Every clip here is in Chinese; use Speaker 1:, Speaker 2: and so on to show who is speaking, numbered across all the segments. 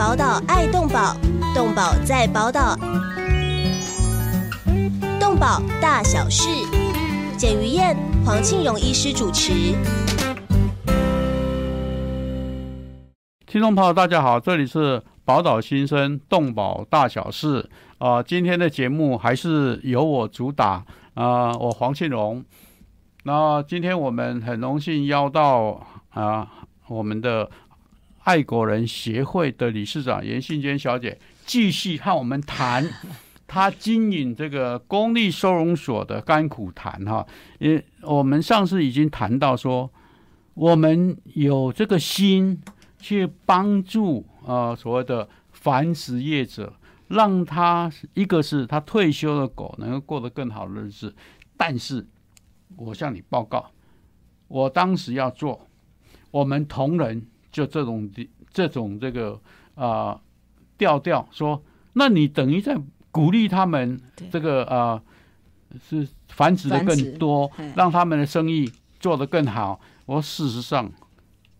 Speaker 1: 宝岛爱动宝，动宝在宝岛，动宝大小事，简于燕、黄庆荣医师主持。
Speaker 2: 听众朋友，大家好，这里是宝岛新生动宝大小事啊、今天的节目还是由我主打啊、我黄庆荣。那今天我们很荣幸邀到啊、我们的爱国人协会的理事长严信娟小姐，继续和我们谈 她经营这个公立收容所的甘苦谈哈。因我们上次已经谈到说，我们有这个心去帮助呃所谓的繁殖业者，让他一个是他退休的狗能够过得更好的日子，但是我向你报告，我当时要做，我们同仁就这种这种这个啊、呃调调说，那你等于在鼓励他们这个啊、呃是繁殖的更多
Speaker 3: 嗯，
Speaker 2: 让他们的生意做得更好。我事实上，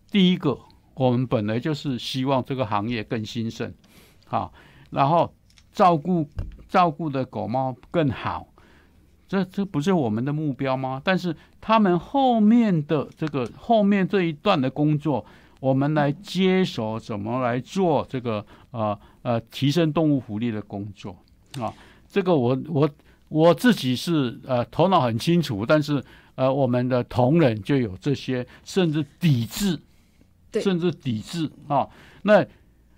Speaker 2: 第一个我们本来就是希望这个行业更兴盛，好，然后照顾照顾的狗猫更好，这这不是我们的目标吗？但是他们后面的这个后面这一段的工作，我们来接手怎么来做这个呃呃提升动物福利的工作啊？这个我我我自己是呃头脑很清楚，但是呃我们的同仁就有这些甚至抵制，甚至抵制啊。那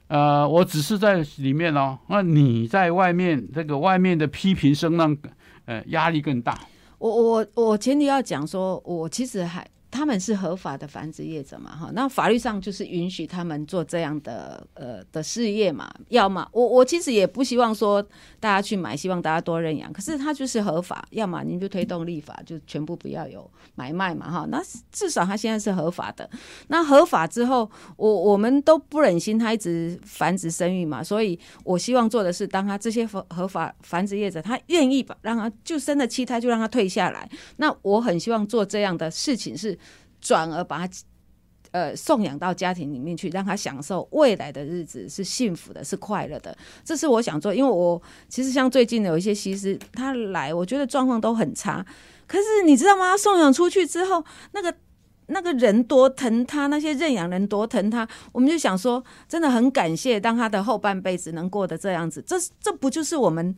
Speaker 2: 呃我只是在里面哦，那你在外面这个外面的批评声浪，呃压力更大。
Speaker 3: 我我我前提要讲说，我其实还他们是合法的繁殖业者嘛，哈，那法律上就是允许他们做这样的呃的事业嘛，要么我我其实也不希望说大家去买，希望大家多认养，可是它就是合法，要么您就推动立法，就全部不要有买卖嘛，哈，那至少它现在是合法的，那合法之后，我我们都不忍心它一直繁殖生育嘛，所以我希望做的是，当他这些合合法繁殖业者，他愿意把让他就生了七胎就让他退下来，那我很希望做这样的事情是转而把他。呃，送养到家庭里面去，让他享受未来的日子是幸福的，是快乐的。这是我想做，因为我其实像最近有一些西施，他来，我觉得状况都很差。可是你知道吗？他送养出去之后，那个 那个人多疼他，那些认养人多疼他，我们就想说，真的很感谢，当他的后半辈子能过得这样子，这这不就是我们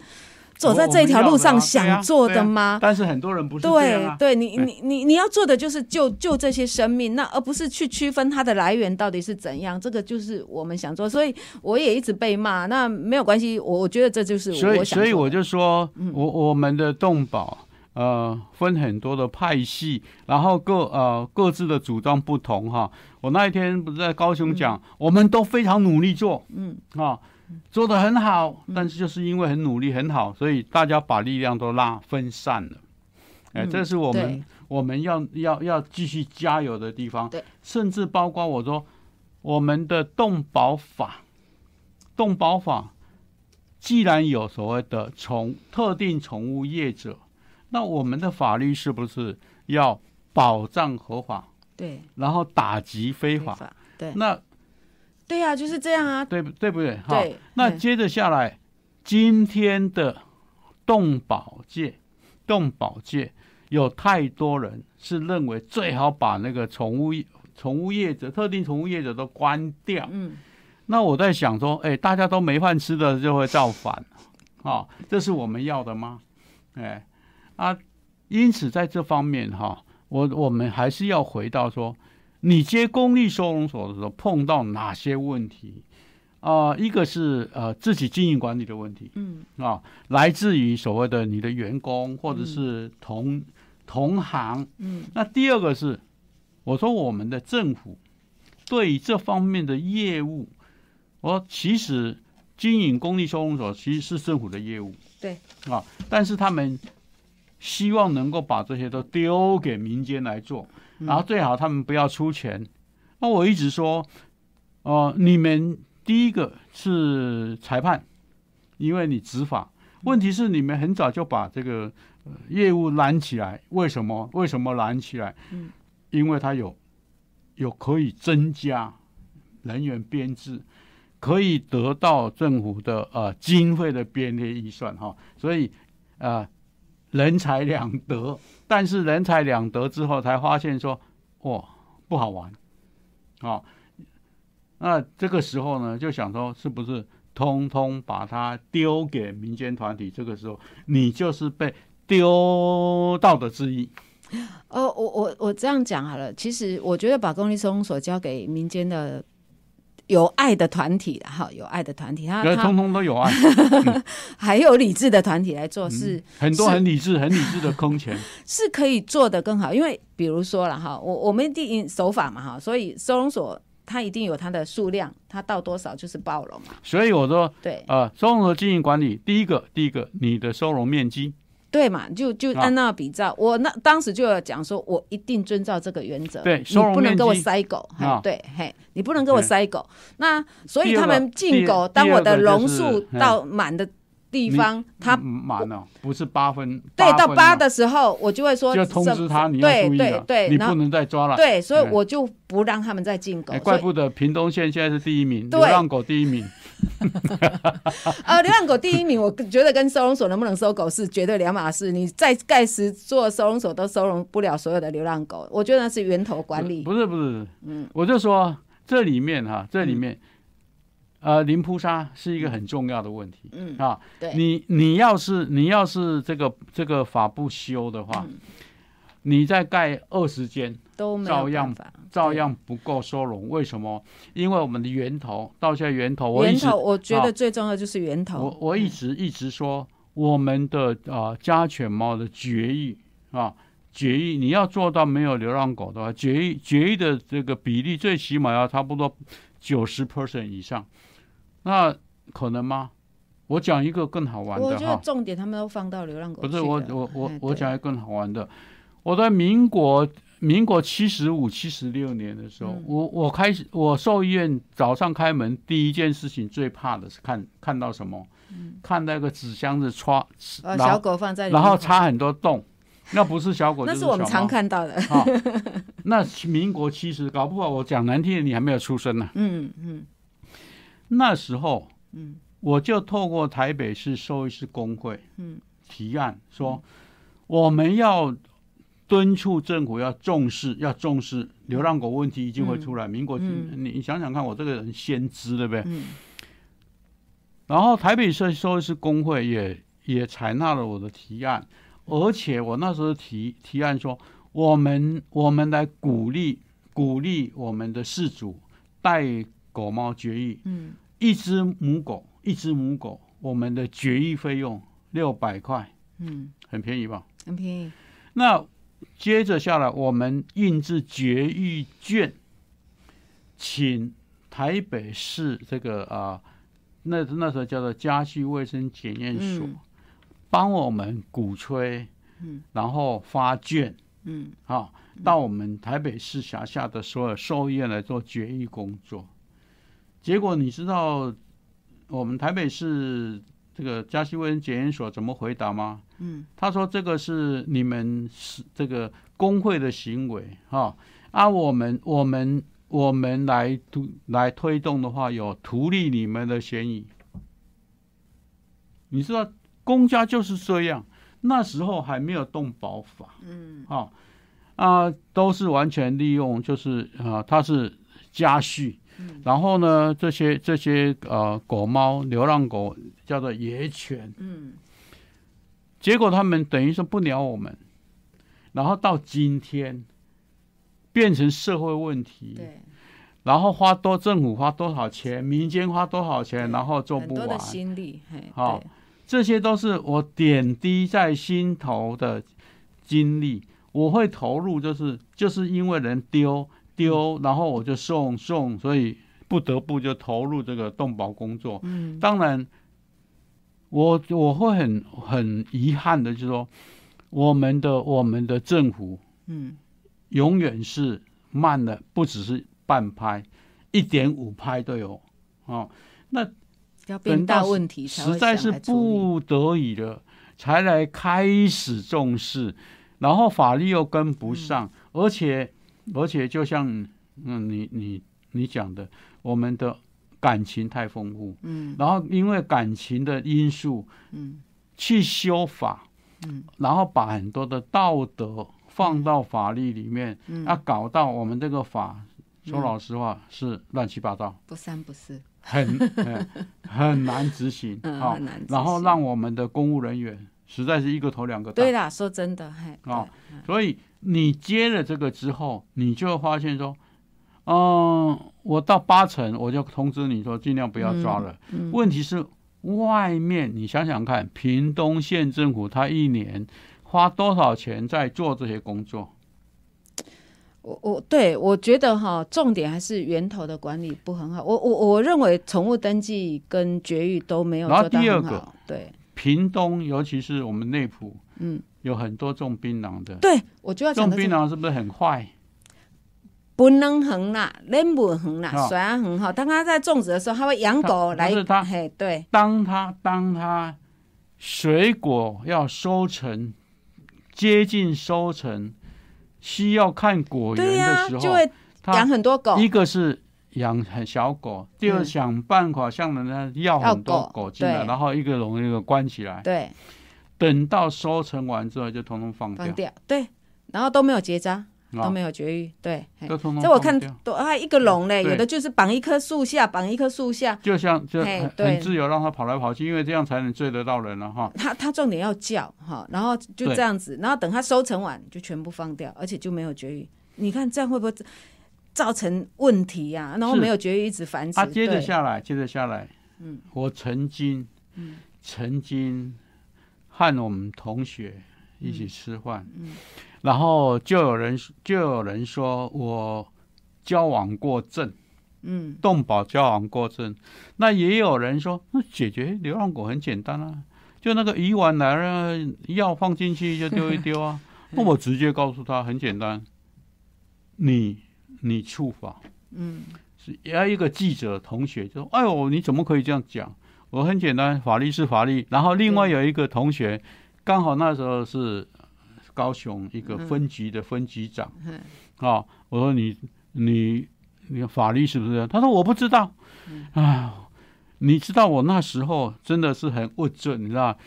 Speaker 3: 走在这条路上想做的吗？
Speaker 2: 但是很多人不是。
Speaker 3: 对对，你你你你要做的就是救救这些生命，那而不是去区分它的来源到底是怎样，这个就是我们想做。所以我也一直被骂，那没有关系，我我觉得这就是
Speaker 2: 所以所以我就说，我我们的动保呃分很多的派系，然后各呃各自的主张不同哈。我那一天不是在高雄讲，我们都非常努力做，
Speaker 3: 嗯
Speaker 2: 啊。做的很好，但是就是因为很努力很好，所以大家把力量都拉分散了。哎、
Speaker 3: 嗯
Speaker 2: 这是我们
Speaker 3: 对
Speaker 2: 我们要要要继续加油的地方
Speaker 3: 对。
Speaker 2: 甚至包括我说我们的动保法，动保法既然有所谓的宠特定宠物业者，那我们的法律是不是要保障合法，
Speaker 3: 对
Speaker 2: 然后打击非法？
Speaker 3: 法对
Speaker 2: 那
Speaker 3: 对呀、就是这样啊。
Speaker 2: 对不对不对？哈
Speaker 3: 对，对
Speaker 2: 那接着下来，今天的动保界，动保界有太多人是认为最好把那个宠物宠物业者、特定宠物业者都关掉。
Speaker 3: 嗯，
Speaker 2: 那我在想说，哎，大家都没饭吃的就会造反，啊、这是我们要的吗？哎，啊，因此在这方面哈、我我们还是要回到说，你接公立收容所的时候碰到哪些问题？啊、一个是呃自己经营管理的问题，
Speaker 3: 嗯。
Speaker 2: 啊，来自于所谓的你的员工或者是同、同行，
Speaker 3: 嗯。
Speaker 2: 那第二个是，我说我们的政府对于这方面的业务，我说其实经营公立收容所其实是政府的业务，
Speaker 3: 对。
Speaker 2: 啊，但是他们希望能够把这些都丢给民间来做，然后最好他们不要出钱。那我一直说，呃，你们第一个是裁判，因为你执法。问题是你们很早就把这个、呃业务拦起来，为什么？为什么拦起来？
Speaker 3: 嗯，
Speaker 2: 因为它有有可以增加人员编制，可以得到政府的呃经费的编列预算哈，所以呃人财两得，但是人财两得之后才发现说哇不好玩，啊，那这个时候呢就想说是不是通通把它丢给民间团体？这个时候你就是被丢到的之一。
Speaker 3: 哦，我我我这样讲好了。其实我觉得把公立收容所交给民间的有爱的团体，哈，有爱的团体，他他
Speaker 2: 通通都有爱，
Speaker 3: 还有理智的团体来做，是
Speaker 2: 很多很理智、很理智的空前，
Speaker 3: 是可以做得更好。因为比如说了哈，我我们定手法嘛哈，所以收容所它一定有它的数量，它到多少就是包容嘛。
Speaker 2: 所以我说，
Speaker 3: 对，
Speaker 2: 呃，收容所经营管理，第一个，第一个，你的收容面积。
Speaker 3: 对嘛，就就按那比照，我那当时就有讲说，我一定遵照这个原则。
Speaker 2: 对，
Speaker 3: 你不能给我塞狗，对，嘿，你不能给我塞狗。那所以他们进狗，当我的笼数到满的地方，它
Speaker 2: 满了，不是八分。
Speaker 3: 对，到八的时候，我就会说，
Speaker 2: 就通知他你要注意了，你不能再抓了。
Speaker 3: 对，所以我就不让他们再进狗。
Speaker 2: 怪不得屏东县现在是第一名，流浪狗第一名。
Speaker 3: 呃，流浪狗第一名，我觉得跟收容所能不能收狗是绝对两码事。你在盖十座收容所都收容不了所有的流浪狗，我觉得那是源头管理。
Speaker 2: 不是不是，嗯，我就说这里面哈，这里面，呃，零扑杀是一个很重要的问题。嗯啊，
Speaker 3: 对，
Speaker 2: 你你要是你要是这个这个法不修的话。你再盖二十间，
Speaker 3: 都
Speaker 2: 照样照样不够收容。为什么？因为我们的源头到现在源头，
Speaker 3: 源头我觉得最重要就是源头。
Speaker 2: 我我一直一直说，我们的啊家犬猫的绝育啊绝育，你要做到没有流浪狗的话，绝育绝育的这个比例最起码要差不多九十 percent 以上。那可能吗？我讲一个更好玩的哈。我
Speaker 3: 觉得重点他们都放到流浪狗。
Speaker 2: 不是我我我我讲一个更好玩的。我在民国民国七十五七十六年的时候，我我开始我兽医院早上开门第一件事情最怕的是看看到什么，看那个纸箱子插，
Speaker 3: 小狗放在，
Speaker 2: 然后插很多洞，那不是小狗，
Speaker 3: 那是我们常看到的。
Speaker 2: 那民国七十，搞不好我讲难听的，你还没有出生呢。嗯嗯，那时候，嗯，我就透过台北市兽医师工会，嗯，提案说我们要。敦促政府要重视，要重视流浪狗问题，一定会出来。民国，你想想看，我这个人先知，对不对？然后台北市兽医师工会也也采纳了我的提案，而且我那时候提提案说，我们我们来鼓励鼓励我们的饲主带狗猫绝育，嗯，一只母狗一只母狗，我们的绝育费用六百块，嗯，很便宜吧？
Speaker 3: 很便宜。
Speaker 2: 那接着下来，我们印制绝育卷，请台北市这个啊，那那时候叫做家畜卫生检验所，帮我们鼓吹，嗯，然后发卷，嗯，啊，到我们台北市辖下的所有兽医院来做绝育工作。结果你知道我们台北市？这个加西卫生检验所怎么回答吗？嗯，他说这个是你们是这个工会的行为哈，啊，我们我们我们来推来推动的话，有图利你们的嫌疑。你知道公家就是这样，那时候还没有动保法，嗯，啊啊，都是完全利用，就是啊，他是家畜。然后呢，这些这些呃狗猫流浪狗叫做野犬，嗯，结果他们等于说不鸟我们，然后到今天变成社会问题，
Speaker 3: 对，
Speaker 2: 然后花多政府花多少钱，民间花多少钱，然后做不完，
Speaker 3: 的心力，
Speaker 2: 好，这些都是我点滴在心头的经历，我会投入，就是就是因为人丢。丢，然后我就送送，所以不得不就投入这个动保工作。嗯，当然，我我会很很遗憾的，就是说，我们的我们的政府，嗯，永远是慢的，不只是半拍，一点五拍都有。哦，那
Speaker 3: 要变大问题，
Speaker 2: 实在是不得已的，才来开始重视，然后法律又跟不上，而且。而且就像嗯，你你你讲的，我们的感情太丰富，
Speaker 3: 嗯。
Speaker 2: 然后因为感情的因素
Speaker 3: 嗯。
Speaker 2: 去修法，
Speaker 3: 嗯，
Speaker 2: 然后把很多的道德放到法律里面，
Speaker 3: 嗯，
Speaker 2: 要搞到我们这个法，说老实话是乱七八糟，
Speaker 3: 不三不四，
Speaker 2: 很很 很难执行，
Speaker 3: 啊。
Speaker 2: 然后让我们的公务人员实在是一个头两个大
Speaker 3: 对，啦，说真的，嘿，
Speaker 2: 哦，所以你接了这个之后，你就会发现说，嗯，我到八成我就通知你说尽量不要抓了。
Speaker 3: 嗯
Speaker 2: 问题是外面你想想看，屏东县政府他一年花多少钱在做这些工作？
Speaker 3: 我我对我觉得哈，重点还是源头的管理不很好。我我我认为宠物登记跟绝育都没有做到
Speaker 2: 第二个
Speaker 3: 很好。对，
Speaker 2: 屏东尤其是我们内埔
Speaker 3: 嗯，
Speaker 2: 有很多种槟榔的，
Speaker 3: 对我就要讲
Speaker 2: 种槟榔是不是很坏？
Speaker 3: 不能横啦，人不横啦，
Speaker 2: 哦
Speaker 3: 水岸横哈。当他在种植的时候，他会养狗来
Speaker 2: 它不是他，
Speaker 3: 嘿，对
Speaker 2: 当他当他水果要收成接近收成，需要看果园、的时候，
Speaker 3: 就会养很多狗。
Speaker 2: 一个是养很小狗，第二
Speaker 3: 嗯
Speaker 2: 想办法向人家要
Speaker 3: 要
Speaker 2: 很多
Speaker 3: 狗
Speaker 2: 狗进来，然后一个笼一个关起来，
Speaker 3: 对，
Speaker 2: 等到收成完之后就通通放掉，
Speaker 3: 放掉，对，然后都没有结扎，都
Speaker 2: 啊
Speaker 3: 没有绝育，对。
Speaker 2: 都通通
Speaker 3: 这我看都还一个笼嘞，有的就是绑一棵树下，绑一棵树下。
Speaker 2: 就像就很很自由，让它跑来跑去，因为这样才能追得到人了哈。
Speaker 3: 它它重点要叫哈，然后就
Speaker 2: 对。
Speaker 3: 这样子，然后等它收成完就全部放掉，而且就没有绝育。你看这样会不会造成问题呀、然后
Speaker 2: 是
Speaker 3: 没有绝育一直繁殖。
Speaker 2: 啊，接着下来，接着下来，
Speaker 3: 嗯，
Speaker 2: 我曾经，
Speaker 3: 嗯
Speaker 2: 曾经和我们同学一起吃饭，
Speaker 3: 嗯
Speaker 2: 然后就有人就有人说我交往过正，
Speaker 3: 嗯
Speaker 2: 动保交往过正，那也有人说那解决流浪狗很简单啊，就那个鱼丸来了，药放进去就丢一丢啊。那我直接告诉他很简单，你你触法。
Speaker 3: 嗯
Speaker 2: 是要一个记者同学就说：“哎呦，你怎么可以这样讲？”我很简单，法律是法律。然后另外有一个同学，刚好那时候是高雄一个分局的分局长
Speaker 3: 嗯
Speaker 2: 啊、我说你你你法律是不是？他说我不知道。啊，你知道我那时候真的是很无准，你知道，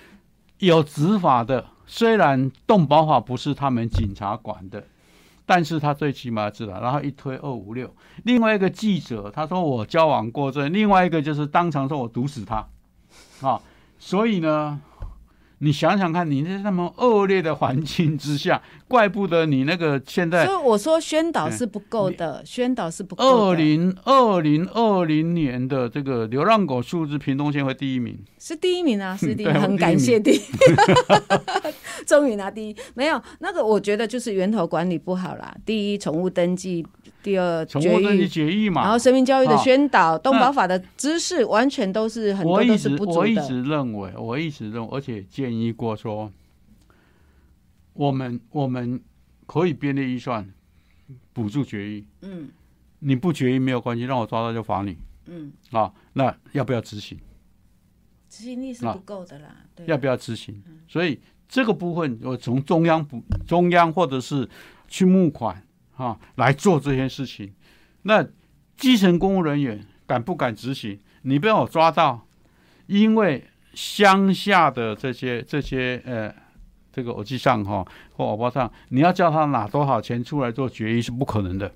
Speaker 2: 有执法的，虽然动保法不是他们警察管的。但是他最起码知道，然后一推二五六，另外一个记者他说我交往过这，另外一个就是当场说我毒死他，啊，所以呢，你想想看，你在那么恶劣的环境之下，怪不得你那个现在
Speaker 3: 所以我说宣导是不够的，宣导是不够
Speaker 2: 二，零二零二零年的这个流浪狗数字，屏东县会第一名。
Speaker 3: 是第一名啊，是第一名，很感谢第一，终于拿第一。没有那个，我觉得就是源头管理不好啦。第一，宠物登记；第二，绝
Speaker 2: 宠物登记
Speaker 3: 育。
Speaker 2: 决议嘛，
Speaker 3: 然后生命教育的
Speaker 2: 啊
Speaker 3: 宣导、动保法的知识，完全都是很多都是不足的。
Speaker 2: 我一直认为，我一直认为，而且建议过说，我们我们可以编列预算补助绝育，
Speaker 3: 嗯
Speaker 2: 你不绝育没有关系，让我抓到就罚你
Speaker 3: 嗯，
Speaker 2: 啊。那要不要执行？
Speaker 3: 执行力是
Speaker 2: 啊
Speaker 3: 不够的啦。对，
Speaker 2: 要不要执行？所以这个部分，我从中央补中央或者是去募款啊来做这件事情。那基层公务人员敢不敢执行？你被我抓到，因为乡下的这些这些呃，这个偶记上哈或偶包上，你要叫他拿多少钱出来做决议是不可能的。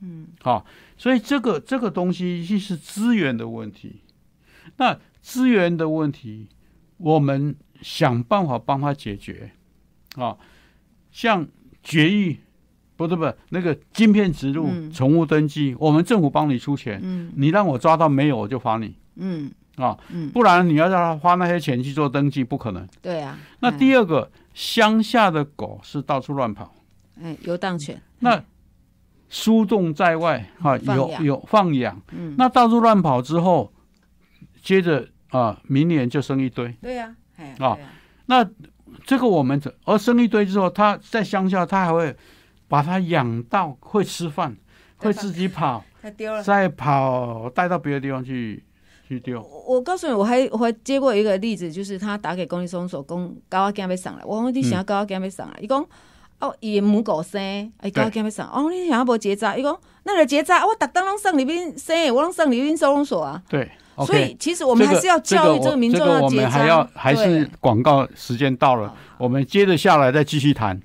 Speaker 2: 嗯，好、所以这个这个东西一是资源的问题。那资源的问题，我们想办法帮他解决啊。像绝育，不对不对，那个晶片植入、
Speaker 3: 嗯
Speaker 2: 宠物登记，我们政府帮你出钱，
Speaker 3: 嗯
Speaker 2: 你让我抓到没有，我就罚你
Speaker 3: 嗯
Speaker 2: 啊。
Speaker 3: 嗯，
Speaker 2: 不然你要让他花那些钱去做登记，不可能。
Speaker 3: 对啊。
Speaker 2: 那
Speaker 3: 哎
Speaker 2: 第二个，乡下的狗是到处乱跑，
Speaker 3: 哎游荡犬，
Speaker 2: 那输动在外哈、有有放养，
Speaker 3: 嗯，
Speaker 2: 那到处乱跑之后，接着啊，明年就生一堆。
Speaker 3: 对呀，哎
Speaker 2: 啊那这个我们这而生一堆之后，他在乡下，他还会把它养到会吃饭，会自己跑，
Speaker 3: 他丢了。
Speaker 2: 再跑带到别的地方去去丢。
Speaker 3: 我我告诉你，我还我还接过一个例子，就是他打给公立收容所，讲高阿健要上来，我问你想要高阿健要上来，伊讲哦，伊母狗生，哎，搞干要啥？哦，你想要无结扎？伊讲那个结扎，我逐当拢送里边生，我拢送里边收容所啊。
Speaker 2: 对，
Speaker 3: 所以其实我们还是要教育这个民众要结扎。
Speaker 2: 还要还是广告时间到了，我们接着下来再继续谈。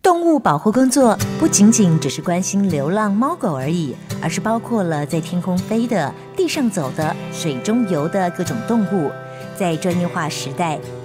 Speaker 4: 动物保护工作不仅仅只是关心流浪猫狗而已，而是包括了在天空飞的、地上走的、水中游的各种动物。在专业化时代，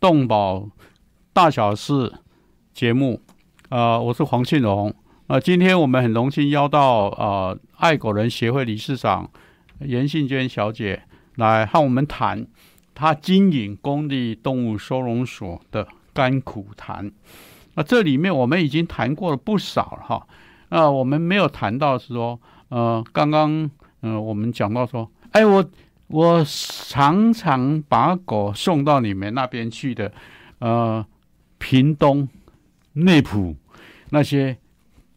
Speaker 2: 动保大小事节目，呃，我是黄庆荣，呃，今天我们很荣幸邀到呃爱狗人协会理事长严信娟小姐来和我们谈。她经营公立动物收容所的甘苦谈，那这里面我们已经谈过了不少了哈。那我们没有谈到是说，呃，刚刚嗯，我们讲到说，哎，我我常常把狗送到你们那边去的，呃，屏东、内埔那些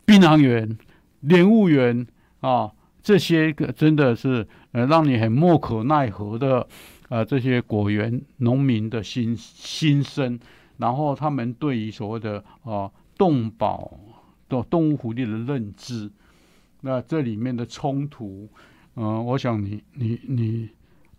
Speaker 2: 槟榔园、莲雾园啊，这些个真的是呃，让你很莫可奈何的。呃，这些果园农民的心心声，然后他们对于所谓的啊动保的动物福利的认知，那这里面的冲突，嗯，我想你你你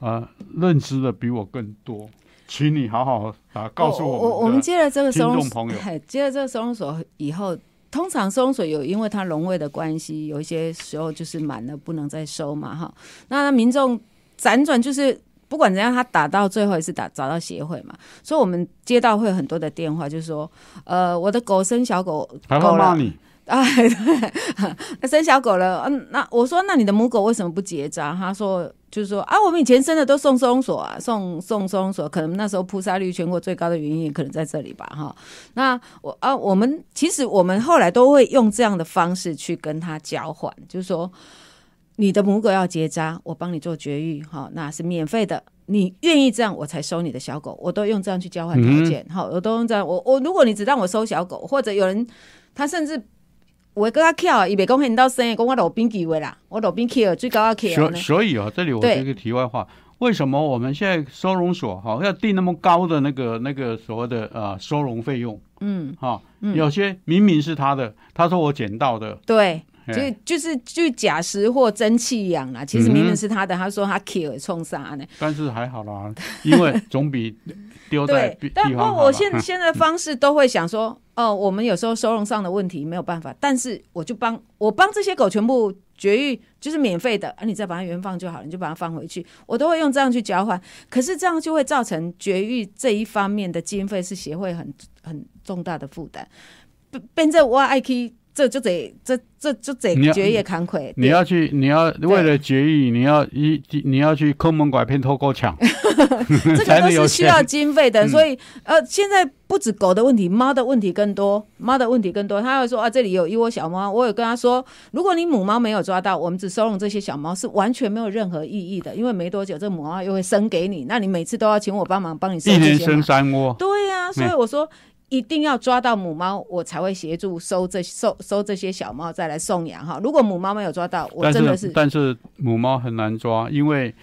Speaker 2: 啊认知的比我更多，请你好好啊告诉我
Speaker 3: 我我们接了这个收容
Speaker 2: 朋友，
Speaker 3: 接了这个收容所以后，通常收容所有因为它笼位的关系，有一些时候就是满了不能再收嘛哈，那民众辗转就是。不管怎样，他打到最后也是打找到协会嘛，所以我们接到会有很多的电话，就是说，呃，我的狗生小狗狗了，哎，对，生小狗了，嗯，那我说，那你的母狗为什么不结扎？他说，就是说啊，我们以前生的都送收容所啊，送送收容所，可能那时候扑杀率全国最高的原因也可能在这里吧，哈。那我啊，我们其实我们后来都会用这样的方式去跟他交换，就是说。你的母狗要结扎，我帮你做绝育，哈，那是免费的。你愿意这样，我才收你的小狗。我都用这样去交换条件，好，我都用这样。我我，如果你只让我收小狗，或者有人他甚至我跟他跳，以别公很到生意，跟我老兵机会啦，我老兵 kill 最高要 kill。
Speaker 2: 所所以啊，这里我一个题外话，为什么我们现在收容所哈要定那么高的那个那个所谓的呃收容费用？嗯，哈，有些明明是他的，他说我捡到的，
Speaker 3: 对。就就是就假实或真弃养啦，其实明明是他的，他说他 kill 冲杀呢。
Speaker 2: 但是还好啦，因为总比丢在
Speaker 3: 对。但不过我现 现在方式都会想说，哦，我们有时候收容上的问题没有办法，但是我就帮我帮这些狗全部绝育，就是免费的，啊，你再把它原放就好了，你就把它放回去，我都会用这样去交换。可是这样就会造成绝育这一方面的经费是协会很很重大的负担，变成我爱去。这就得这这就得绝育惭愧。
Speaker 2: 你要去，你要为了绝育，你要一你要去坑蒙拐骗偷狗抢，
Speaker 3: 这个都是需要经费的。所以呃，现在不止狗的问题，猫的问题更多，猫的问题更多。他会说啊，这里有一窝小猫，我有跟他说，如果你母猫没有抓到，我们只收容这些小猫是完全没有任何意义的，因为没多久这母猫又会生给你，那你每次都要请我帮忙帮你生。
Speaker 2: 一年生三窝。
Speaker 3: 对呀，所以我说。一定要抓到母猫，我才会协助收这收收这些小猫再来送养哈。如果母猫没有抓到，我真的是
Speaker 2: 但是母猫很难抓，因为。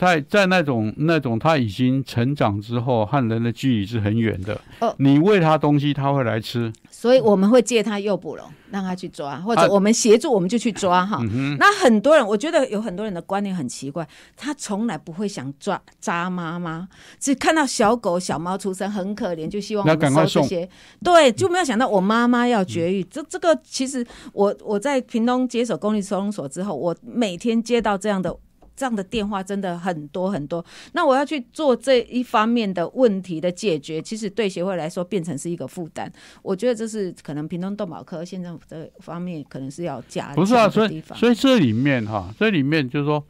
Speaker 2: 在在那种那种他已经成长之后，和人的距离是很远的。哦，你喂它东西，它会来吃。
Speaker 3: 所以我们会借它诱捕笼，让它去抓，或者我们协助，我们就去抓哈。那很多人，我觉得有很多人的观念很奇怪，他从来不会想抓扎妈妈，只看到小狗小猫出生很可怜，就希望我们收这些。对，就没有想到我妈妈要绝育。这这个其实，我我在屏东接手公立收容所之后，我每天接到这样的。这样的电话真的很多很多。那我要去做这一方面的问题的解决，其实对协会来说变成是一个负担。我觉得这是可能屏东动保科县政府这方面可能是要加
Speaker 2: 不是啊，所。以所以这里面哈，这里面就是说，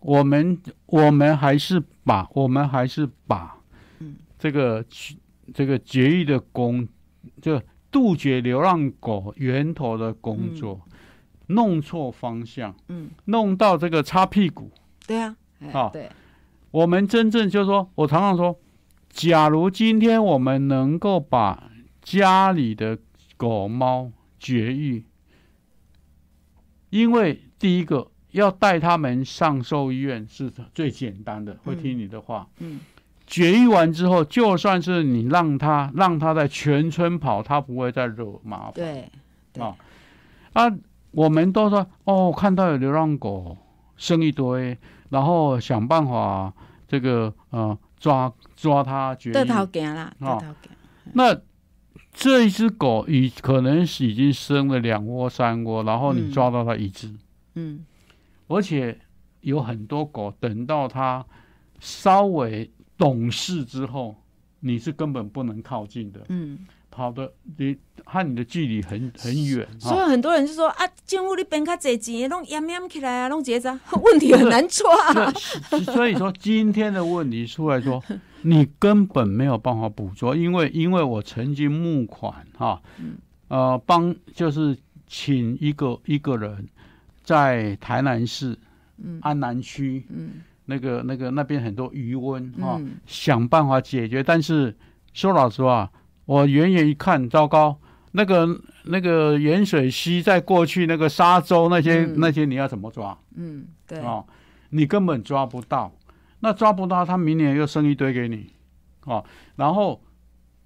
Speaker 2: 我们我们还是把我们还是把，
Speaker 3: 嗯，
Speaker 2: 这个这个绝育的工，就杜绝流浪狗源头的工作。弄错方向，
Speaker 3: 嗯，
Speaker 2: 弄到这个擦屁股，
Speaker 3: 对啊，
Speaker 2: 啊，
Speaker 3: 对，
Speaker 2: 我们真正就是说，我常常说，假如今天我们能够把家里的狗猫绝育，因为第一个要带他们上兽医院是最简单的，会听你的话，
Speaker 3: 嗯，
Speaker 2: 绝育完之后，就算是你让它让它在全村跑，它不会再惹麻烦，
Speaker 3: 对，
Speaker 2: 啊，啊。我们都说哦，看到有流浪狗生一堆，然后想办法这个呃抓抓它绝育。
Speaker 3: 得头得头惊。
Speaker 2: 那这一只狗已可能是已经生了两窝三窝，然后你抓到它一只，
Speaker 3: 嗯，
Speaker 2: 而且有很多狗等到它稍微懂事之后，你是根本不能靠近的，
Speaker 3: 嗯。
Speaker 2: 跑的离和你的距离很很远，
Speaker 3: 所以很多人就说啊，政府你变较侪钱，弄淹淹起来啊，弄结扎，问题很难抓。
Speaker 2: 所以说今天的问题出来说，你根本没有办法捕捉，因为因为我曾经募款哈，呃，帮就是请一个一个人在台南市嗯。安南区，嗯，那个那个那边很多余温哈，想办法解决，但是说老实话。我远远一看，糟糕，那个那个盐水溪在过去那个沙洲那些那些你要怎么抓？
Speaker 3: 嗯，对
Speaker 2: 哦，你根本抓不到，那抓不到，他明年又生一堆给你，哦，然后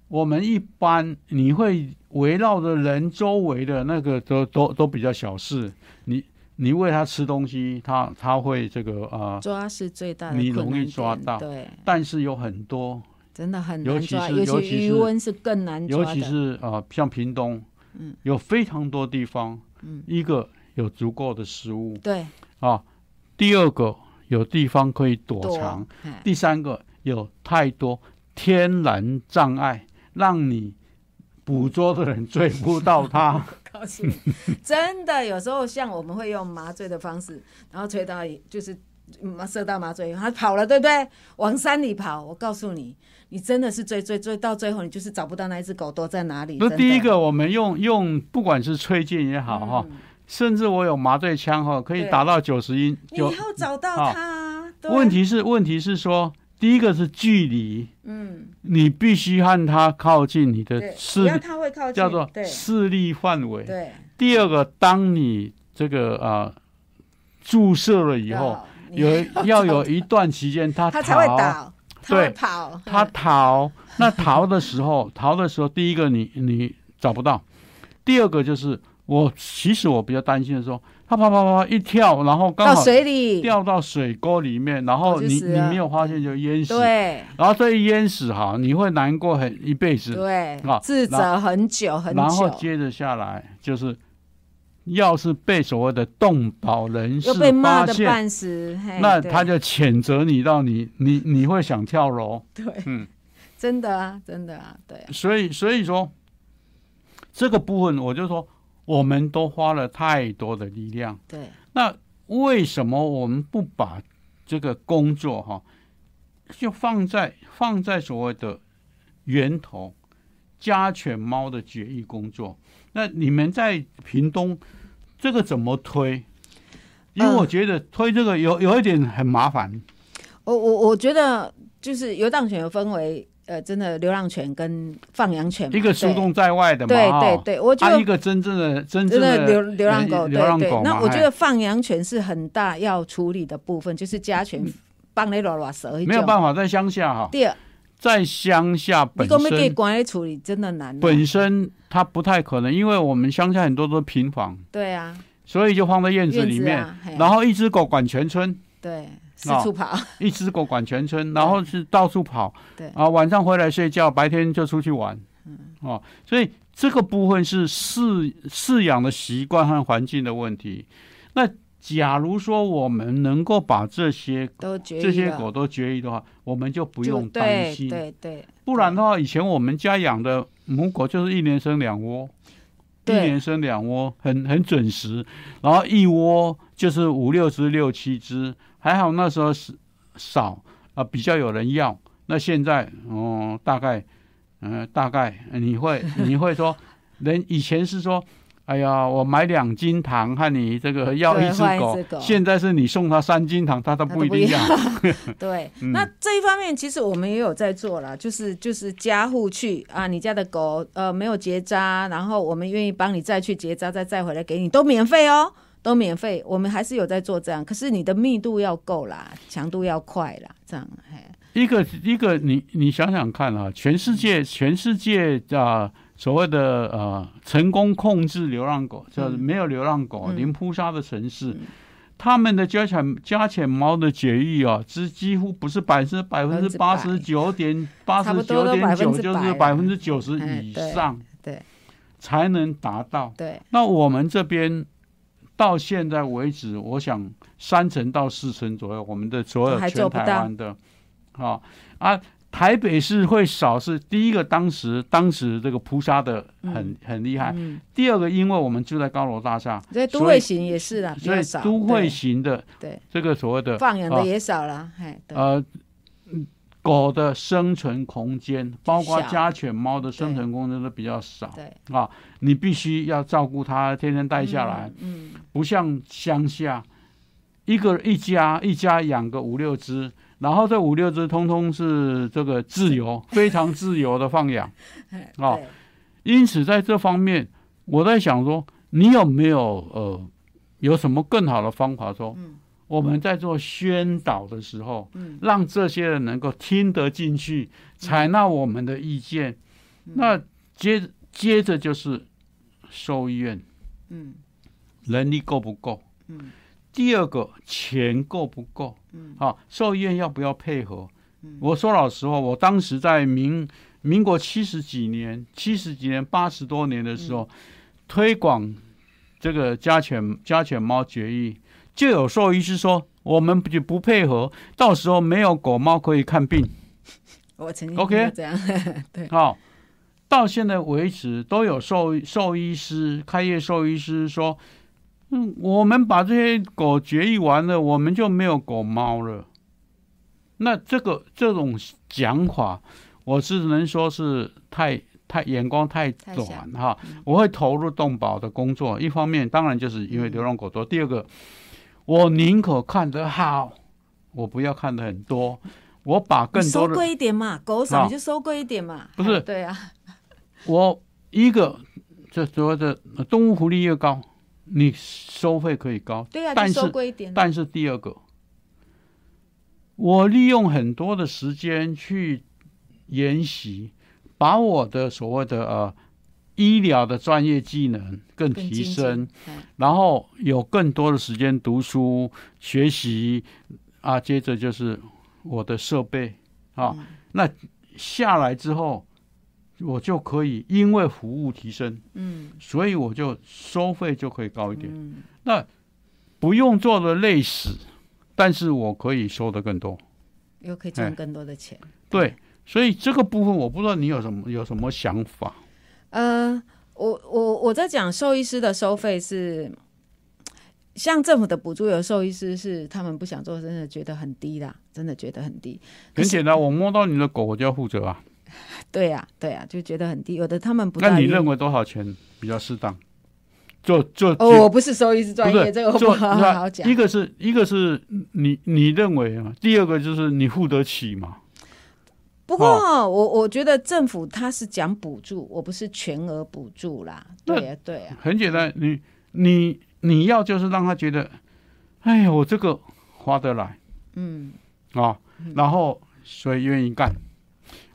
Speaker 2: 我们一般你会围绕着人周围的那个都都都比较小事，你你喂它吃东西，它它会这个啊
Speaker 3: 抓是最大的，
Speaker 2: 你容易抓到，
Speaker 3: 对，
Speaker 2: 但是有很多。
Speaker 3: 真的很难抓，
Speaker 2: 尤其
Speaker 3: 余温是更难抓
Speaker 2: 尤其是啊，像屏东，嗯，有非常多地方，嗯，一个有足够的食物，
Speaker 3: 对，
Speaker 2: 啊，第二个有地方可以躲藏，第三个有太多天然障碍，让你捕捉的人追不到它。
Speaker 3: 告诉你，真的有时候像我们会用麻醉的方式，然后吹到就是麻射到麻醉，他跑了，对不对？往山里跑，我告诉你。你真的是追追追到最后，你就是找不到那一只狗躲在哪里。
Speaker 2: 那第一个，我们用用不管是吹箭也好哈，甚至我有麻醉枪哈，可以达到九十音。
Speaker 3: 你要找到它。
Speaker 2: 问题是问题是说，第一个是距离，嗯，你必须和它靠近你的视，叫做视力范围。
Speaker 3: 对。
Speaker 2: 第二个，当你这个啊注射了以后，有要有一段期间他
Speaker 3: 他才会倒。
Speaker 2: 对，
Speaker 3: 跑，
Speaker 2: 他逃，那逃的时候，逃的时候，第一个你你找不到，第二个就是我，其实我比较担心的说，他啪啪啪一跳，然后刚好
Speaker 3: 水里
Speaker 2: 掉到水沟里面，然后你你没有发现就淹死，
Speaker 3: 对，
Speaker 2: 然后这一淹死哈，你会难过很一辈子，
Speaker 3: 对，啊，自责很久很久，
Speaker 2: 然后接着下来就是。要是被所谓的动保人士发现，那他就谴责你到你你你会想跳楼。
Speaker 3: 对，嗯，真的啊，真的啊，对。
Speaker 2: 所以所以说，这个部分我就说，我们都花了太多的力量。
Speaker 3: 对。
Speaker 2: 那为什么我们不把这个工作哈，就放在放在所谓的源头，家犬猫的绝育工作？那你们在屏东？这个怎么推？因为我觉得推这个有有一点很麻烦。
Speaker 3: 我我我觉得就是游荡犬有分为呃，真的流浪犬跟放养犬，
Speaker 2: 一个疏动在外的嘛，
Speaker 3: 对对对，我觉得
Speaker 2: 一个真正的真正的
Speaker 3: 流流浪狗，
Speaker 2: 流浪狗。
Speaker 3: 那我觉得放养犬是很大要处理的部分，就是家犬帮你拉拉蛇，
Speaker 2: 没有办法在乡下哈。
Speaker 3: 第二，
Speaker 2: 在乡下本身，你
Speaker 3: 给管理处理真的难。
Speaker 2: 本身它不太可能，因为我们乡下很多都是平房。
Speaker 3: 对啊。
Speaker 2: 所以就放在院子里面，然后一只狗管全村，
Speaker 3: 对，四处跑。
Speaker 2: 一只狗管全村，然后是到处跑，
Speaker 3: 对，
Speaker 2: 啊，晚上回来睡觉，白天就出去玩，嗯，哦，所以这个部分是饲饲养的习惯和环境的问题。那假如说我们能够把这些
Speaker 3: 都绝
Speaker 2: 这些狗都绝育的话，我们就不用担心。
Speaker 3: 对对，
Speaker 2: 不然的话，以前我们家养的母狗就是一年生两窝，一年生两窝，很很准时。然后一窝就是五六只、六七只，还好那时候是少啊、比较有人要。那现在哦、大概，嗯、大概你会你会说，人以前是说。哎呀，我买两斤糖和你这个 要一只狗现在是你送他三斤糖，他都
Speaker 3: 不一
Speaker 2: 定要。
Speaker 3: 对，
Speaker 2: 嗯
Speaker 3: 那这一方面其实我们也有在做了，就是就是家户去啊，你家的狗呃没有结扎，然后我们愿意帮你再去结扎，再再回来给你，都免费哦，都免费。我们还是有在做这样，可是你的密度要够啦，强度要快啦，这样嘿，
Speaker 2: 一个一个，你你想想看啊，全世界全世界啊、所谓的呃成功控制流浪狗，就是
Speaker 3: 嗯
Speaker 2: 没有流浪狗、
Speaker 3: 嗯。
Speaker 2: 零扑杀的城市，他们的家犬家犬猫的绝育啊，之几乎不是百分之百分之八十九点八十九点九，就是
Speaker 3: 百
Speaker 2: 分之九十以上
Speaker 3: 对
Speaker 2: 才能达到。
Speaker 3: 对，
Speaker 2: 那我们这边到现在为止，我想三成到四成左右，我们的所有全台湾的，啊啊，台北市会少是第一个，当时当时这个扑杀的很、很厉害。
Speaker 3: 嗯，
Speaker 2: 第二个，因为我们住在高楼大厦，
Speaker 3: 所以都会型也是啦，比
Speaker 2: 所以，都会型的
Speaker 3: 对
Speaker 2: 这个所谓的
Speaker 3: 放养的
Speaker 2: 啊
Speaker 3: 也少了，
Speaker 2: 呃。嗯狗的生存空间，包括家犬、猫的生存空间都比较少
Speaker 3: 对，
Speaker 2: 啊！你必须要照顾它，天天带下来，
Speaker 3: 嗯，
Speaker 2: 不像乡下，一个一家一家养个五六只，然后这五六只通通是这个自由，非常自由的放养。
Speaker 3: 嗯，
Speaker 2: 哦因此在这方面，我在想说，你有没有呃有什么更好的方法说？
Speaker 3: 嗯
Speaker 2: 我们在做宣导的时候，
Speaker 3: 嗯
Speaker 2: 让这些人能够听得进去，采纳我们的意见。
Speaker 3: 嗯
Speaker 2: 那接接着就是兽医院
Speaker 3: 嗯
Speaker 2: 人力够不够？
Speaker 3: 嗯
Speaker 2: 第二个钱够不够？
Speaker 3: 嗯。
Speaker 2: 啊，兽医院要不要配合？
Speaker 3: 嗯。
Speaker 2: 我说老实话，我当时在民民国七十几年、七十几年、八十多年的时
Speaker 3: 嗯。
Speaker 2: 候，推广这个家犬家犬猫绝育，就有兽医师说，我们不不配合，到时候没有狗猫可以看病。
Speaker 3: 我曾经
Speaker 2: OK
Speaker 3: 这样，对，
Speaker 2: 好、到现在为止都有兽兽医师、开业兽医师说，嗯，我们把这些狗绝育完了，我们就没有狗猫了。那这个这种讲法，我只能说是太太眼光太
Speaker 3: 太
Speaker 2: 短哈。我会投入动保的工作，一方面当然就是因为流浪狗多，第二个我宁可看得好，我不要看得很多，我把更
Speaker 3: 收
Speaker 2: 多的
Speaker 3: 贵一点嘛，狗少就收贵一点嘛。
Speaker 2: 不是
Speaker 3: 哎对啊，
Speaker 2: 我一个这所谓的呃动物福利越高，你收费可以高，
Speaker 3: 对啊，
Speaker 2: 但是。但是第二个，我利用很多的时间去研习，把我的所谓的呃医疗的专业技能更提升然后有更多的时间读书学习啊，接着就是我的设备啊，
Speaker 3: 嗯
Speaker 2: 那下来之后，我就可以因为服务提升，
Speaker 3: 嗯
Speaker 2: 所以我就收费就可以高一点，
Speaker 3: 嗯，
Speaker 2: 那不用做的累死，但是我可以收的更多，
Speaker 3: 又可以
Speaker 2: 哎
Speaker 3: 赚更多的钱。
Speaker 2: 对，所以这个部分我不知道你有什么有什么想法，
Speaker 3: 呃，我我我在讲兽医师的收费是，像政府的补助，有兽医师是他们不想做，真的觉得很低啦，真的觉得很低。
Speaker 2: 很简单，我摸到你的狗，我就要负责啊。
Speaker 3: 对呀、对呀、就觉得很低。有的他们不
Speaker 2: 那你认为多少钱比较适当？就就
Speaker 3: 哦，我不是收医是专业，这个我不好好讲
Speaker 2: 一。个是一个是你你认为啊，第二个就是你付得起嘛。
Speaker 3: 不过、我我觉得政府他是讲补助，我不是全额补助啦。对呀、对呀、
Speaker 2: 很简单，你你你要就是让他觉得，哎呀，我这个划得来
Speaker 3: 嗯
Speaker 2: 啊，然后所以愿意干。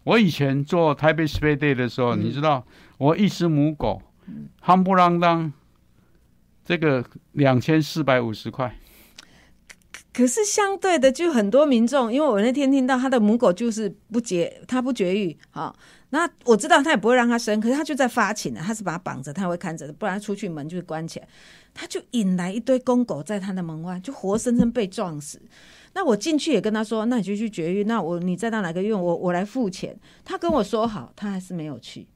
Speaker 2: 我以前做台北 Space Day 的时候，
Speaker 3: 嗯。
Speaker 2: 你知道，我一只母狗，夯不啷当，这个两千四百五十块，
Speaker 3: 可是相对的，就很多民众，因为我那天听到他的母狗就是不绝，他不绝育，好，那我知道他也不会让它生，可是他就在发情了，他是把它绑着，他会看着，不然出去门就关起来，他就引来一堆公狗在他的门外，就活生生被撞死。那我进去也跟他说，那你就去绝育，那我你再到哪个医院，我我来付钱。他跟我说好，他还是没有去。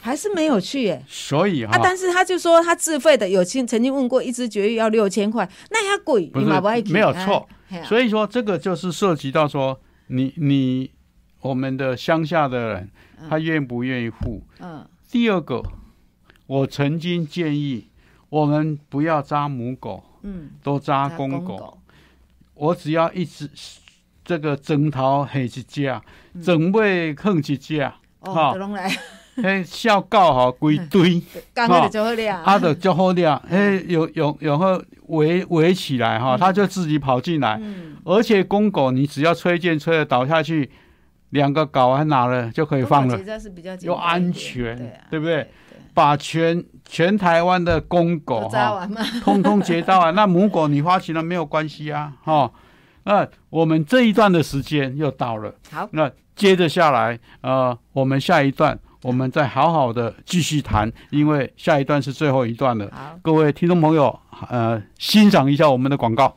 Speaker 3: 还是没有去耶，
Speaker 2: 所以
Speaker 3: 啊，但是他就说他自费的，有亲曾经问过一只绝育要六千块，那也贵，
Speaker 2: 不爱没有错。所以说这个就是涉及到说你你我们的乡下的人他愿不愿意付？嗯。第二个，我曾经建议我们不要扎母狗，嗯，都扎公狗。我只要一直这个整头黑一只，整尾横一只，
Speaker 3: 好。
Speaker 2: 嘿，孝告好归堆，
Speaker 3: 哈，就好了，
Speaker 2: 他的就好了。嘿，有有有后围围起来哈，他就自己跑进来。嗯，而且公狗你只要吹箭吹了倒下去，两个搞完拿了就可以放了，又安全，对不对？把全全台湾的公狗哈，通通截到啊，那母狗你花钱了没有关系啊？哈，那我们这一段的时间又到了，
Speaker 3: 好，
Speaker 2: 那接着下来，呃，我们下一段。我们再好好的继续谈，因为下一段是最后一段了。各位听众朋友，呃，欣赏一下我们的广告。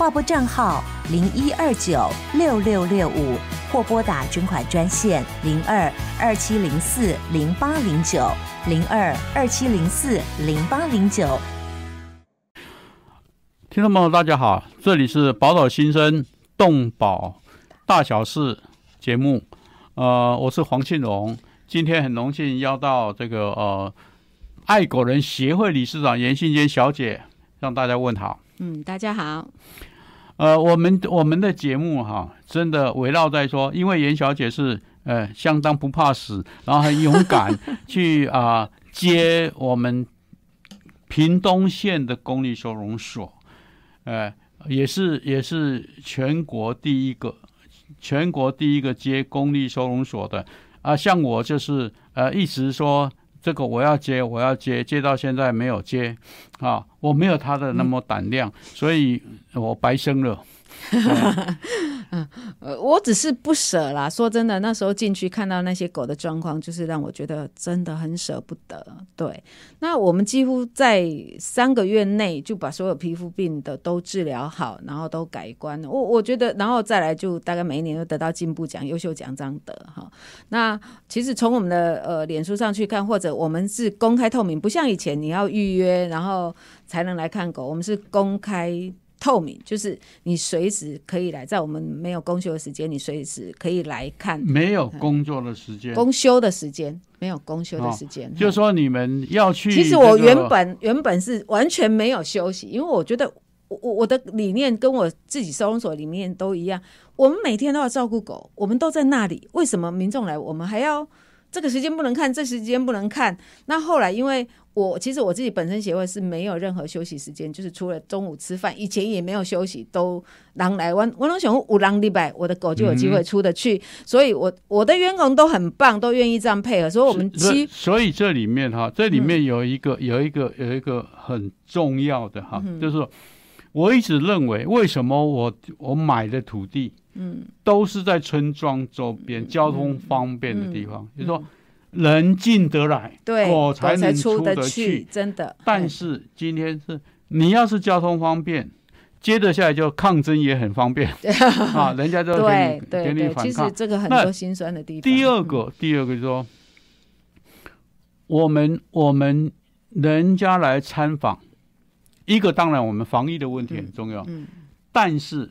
Speaker 4: 划拨账号零一二九六六六五，或拨打捐款专线零二二七零四零八零九零二二七零四零八零九。
Speaker 2: 听众朋友，大家好，这里是宝岛新生动保大小事节目，呃，我是黄庆荣，今天很荣幸邀到这个呃爱狗人协会理事长严信坚小姐，让大家问好。
Speaker 3: 嗯，大家好。
Speaker 2: 呃，我们我们的节目哈，真的围绕在说，因为严小姐是呃相当不怕死，然后很勇敢 去啊接我们屏东县的公立收容所，呃，也是也是全国第一个，全国第一个接公立收容所的啊，像我就是呃一直说。这个我要接，我要接，接到现在没有接，啊，我没有他的那么胆量，所以我白生了。
Speaker 3: 嗯，呃，我只是不舍啦。说真的，那时候进去看到那些狗的状况，就是让我觉得真的很舍不得。对，那我们几乎在三个月内就把所有皮肤病的都治疗好，然后都改观。我我觉得，然后再来就大概每一年都得到进步奖、优秀奖章的哈。那其实从我们的呃脸书上去看，或者我们是公开透明，不像以前你要预约然后才能来看狗，我们是公开。透明就是你随时可以来，在我们没有公休的时间，你随时可以来看。
Speaker 2: 没有工作的时间，
Speaker 3: 公休的时间没有公休的时间，
Speaker 2: 就说你们要去。
Speaker 3: 其实我原本原本是完全没有休息，因为我觉得我我的理念跟我自己收容所里面都一样，我们每天都要照顾狗，我们都在那里，为什么民众来我们还要这个时间不能看，这时间不能看？那后来因为。我其实我自己本身协会是没有任何休息时间，就是除了中午吃饭，以前也没有休息，都狼来我我龙熊五狼礼拜，我的狗就有机会出得去，所以我我的员工都很棒，都愿意这样配合，所以我们七，
Speaker 2: 所以这里面哈，这里面有一个有一个有一个很重要的哈，就是我一直认为，为什么我我买的土地，嗯，都是在村庄周边交通方便的地方，就说。人进得来，
Speaker 3: 狗
Speaker 2: 才能
Speaker 3: 出
Speaker 2: 得
Speaker 3: 去，真的。
Speaker 2: 但是今天是你要是交通方便，接着下来就抗争也很方便。啊，人家就给你给你反抗。其
Speaker 3: 实这个很多心酸的地方。
Speaker 2: 第二个，第二个说，我们我们人家来参访，一个当然我们防疫的问题很重要，
Speaker 3: 嗯。
Speaker 2: 但是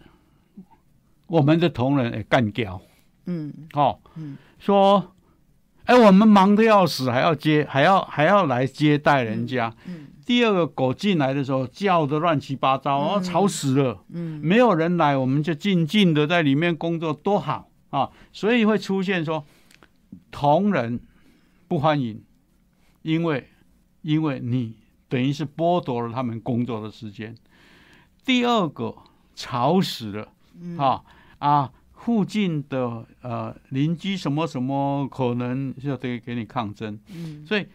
Speaker 2: 我们的同仁也干掉，
Speaker 3: 嗯。
Speaker 2: 哦，
Speaker 3: 嗯。
Speaker 2: 说，哎，我们忙得要死，还要接，还要还要来接待人家。
Speaker 3: 嗯
Speaker 2: 第二个狗进来的时候叫的乱七八糟，哦，吵死了。
Speaker 3: 嗯
Speaker 2: 没有人来，我们就静静的在里面工作，多好啊！所以会出现说，同仁不欢迎，因为因为你等于是剥夺了他们工作的时间。第二个吵死了，啊啊，附近的呃邻居什么什么可能就得给你抗争，
Speaker 3: 嗯
Speaker 2: 所以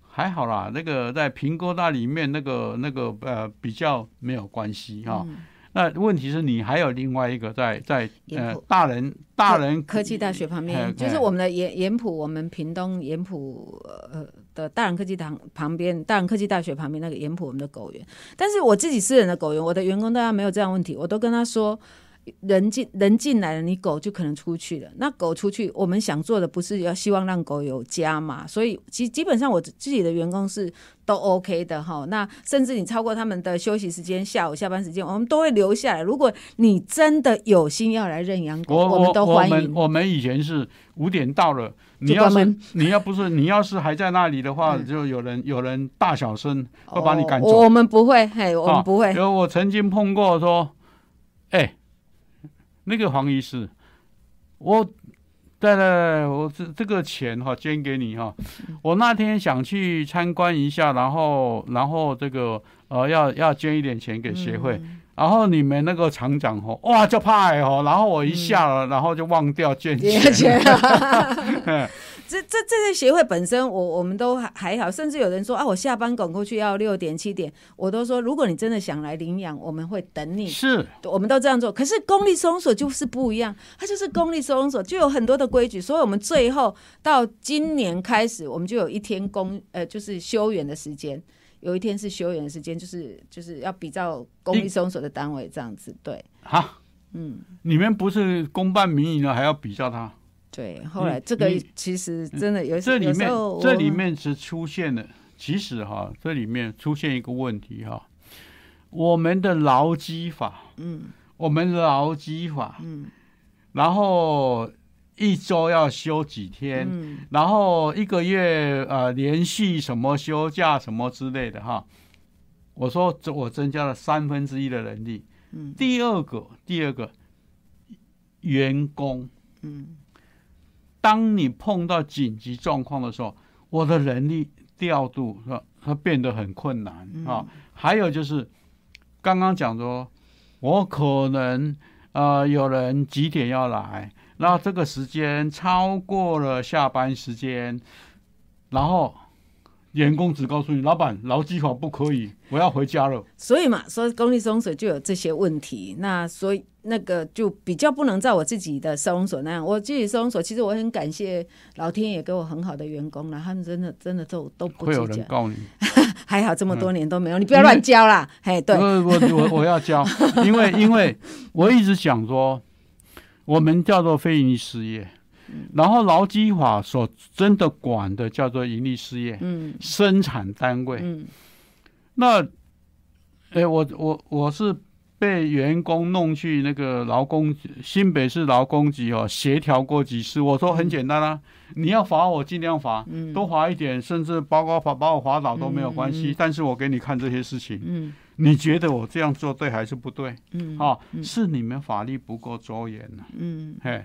Speaker 2: 还好啦。那个在平哥那里面那个那个呃比较没有关系哈。
Speaker 3: 嗯
Speaker 2: 那问题是你还有另外一个在在呃大人大人
Speaker 3: 科技大学旁
Speaker 2: 哎
Speaker 3: 边，就是我们的盐盐埔，我们屏东盐埔呃的大人科技堂旁边，大人科技大学旁边那个盐埔我们的狗园。但是我自己私人的狗园，我的员工大家没有这样问题，我都跟他说。人进人进来了，你狗就可能出去了。那狗出去，我们想做的不是要希望让狗有家嘛？所以基基本上我自己的员工是都 OK 的哈。那甚至你超过他们的休息时间、下午下班时间，我们都会留下来。如果你真的有心要来认养狗，
Speaker 2: 我
Speaker 3: 们都欢迎。
Speaker 2: 们我们以前是五点到了，你要是你要不是你要是还在那里的话，
Speaker 3: 嗯
Speaker 2: 就有人有人大小声会把你赶
Speaker 3: 哦
Speaker 2: 走。
Speaker 3: 我们不会，嘿，我们不会。
Speaker 2: 有我曾经碰过说，哎、那个黄医师，我对对，我这这个钱哈捐给你哈，
Speaker 3: 嗯
Speaker 2: 我那天想去参观一下，然后然后这个呃要要捐一点钱给协会，
Speaker 3: 嗯。
Speaker 2: 然后你们那个厂长吼哇就怕哦，然后我一下了，然后就忘掉捐钱，
Speaker 3: 这这这些协会本身，我我们都还还好，甚至有人说啊，我下班赶过去要六点七点，我都说，如果你真的想来领养，我们会等你。
Speaker 2: 是
Speaker 3: 我们都这样做，可是公立收容所就是不一样，它就是公立收容所就有很多的规矩，所以我们最后到今年开始，我们就有一天公呃就是休园的时间，有一天是休园的时间，就是就是要比照公立收容所的单位这样子，对，
Speaker 2: 好，
Speaker 3: 嗯。
Speaker 2: 你们不是公办民营的，还要比较他？
Speaker 3: 对，后来这个其实真的有
Speaker 2: 这里面这里面是出现了，其实哈，这里面出现一个问题哈，我们的劳基法，
Speaker 3: 嗯
Speaker 2: 我们的劳基法，
Speaker 3: 嗯
Speaker 2: 然后一周要休几天，
Speaker 3: 嗯
Speaker 2: 然后一个月呃连续什么休假什么之类的哈。我说这我增加了三分之一的人力。
Speaker 3: 嗯
Speaker 2: 第二个，第二个员工，
Speaker 3: 嗯
Speaker 2: 当你碰到紧急状况的时候，我的人力调度是吧？它变得很困难
Speaker 3: 嗯
Speaker 2: 啊。还有就是刚刚讲说，我可能呃有人几点要来，然后这个时间超过了下班时间，然后员工只告诉你，老板劳基法不可以，我要回家了。
Speaker 3: 所以嘛，说公立收容所就有这些问题，那所以那个就比较不能在我自己的收容所那样。我自己收容所，其实我很感谢老天爷给我很好的员工了，他们真的真的都都不
Speaker 2: 会有，人告你，
Speaker 3: 还好这么多年都没有，你不要乱教啦，嘿，对，
Speaker 2: 我我我我要教，因为因为我一直想说，我们叫做非营利事业，然后劳基法所真的管的叫做盈利事业，
Speaker 3: 嗯。
Speaker 2: 生产单位。
Speaker 3: 嗯。
Speaker 2: 那，哎，我我我是被员工弄去那个劳工新北市劳工局哦协调过几次，我说很简单啊，你要罚我尽量罚，
Speaker 3: 嗯。
Speaker 2: 多罚一点，甚至包括罚把我罚倒都没有关系，但是我给你看这些事情。
Speaker 3: 嗯。
Speaker 2: 你觉得我这样做对还是不对？
Speaker 3: 嗯，
Speaker 2: 哦，是你们法律不够周延呢、
Speaker 3: 嗯，
Speaker 2: 嘿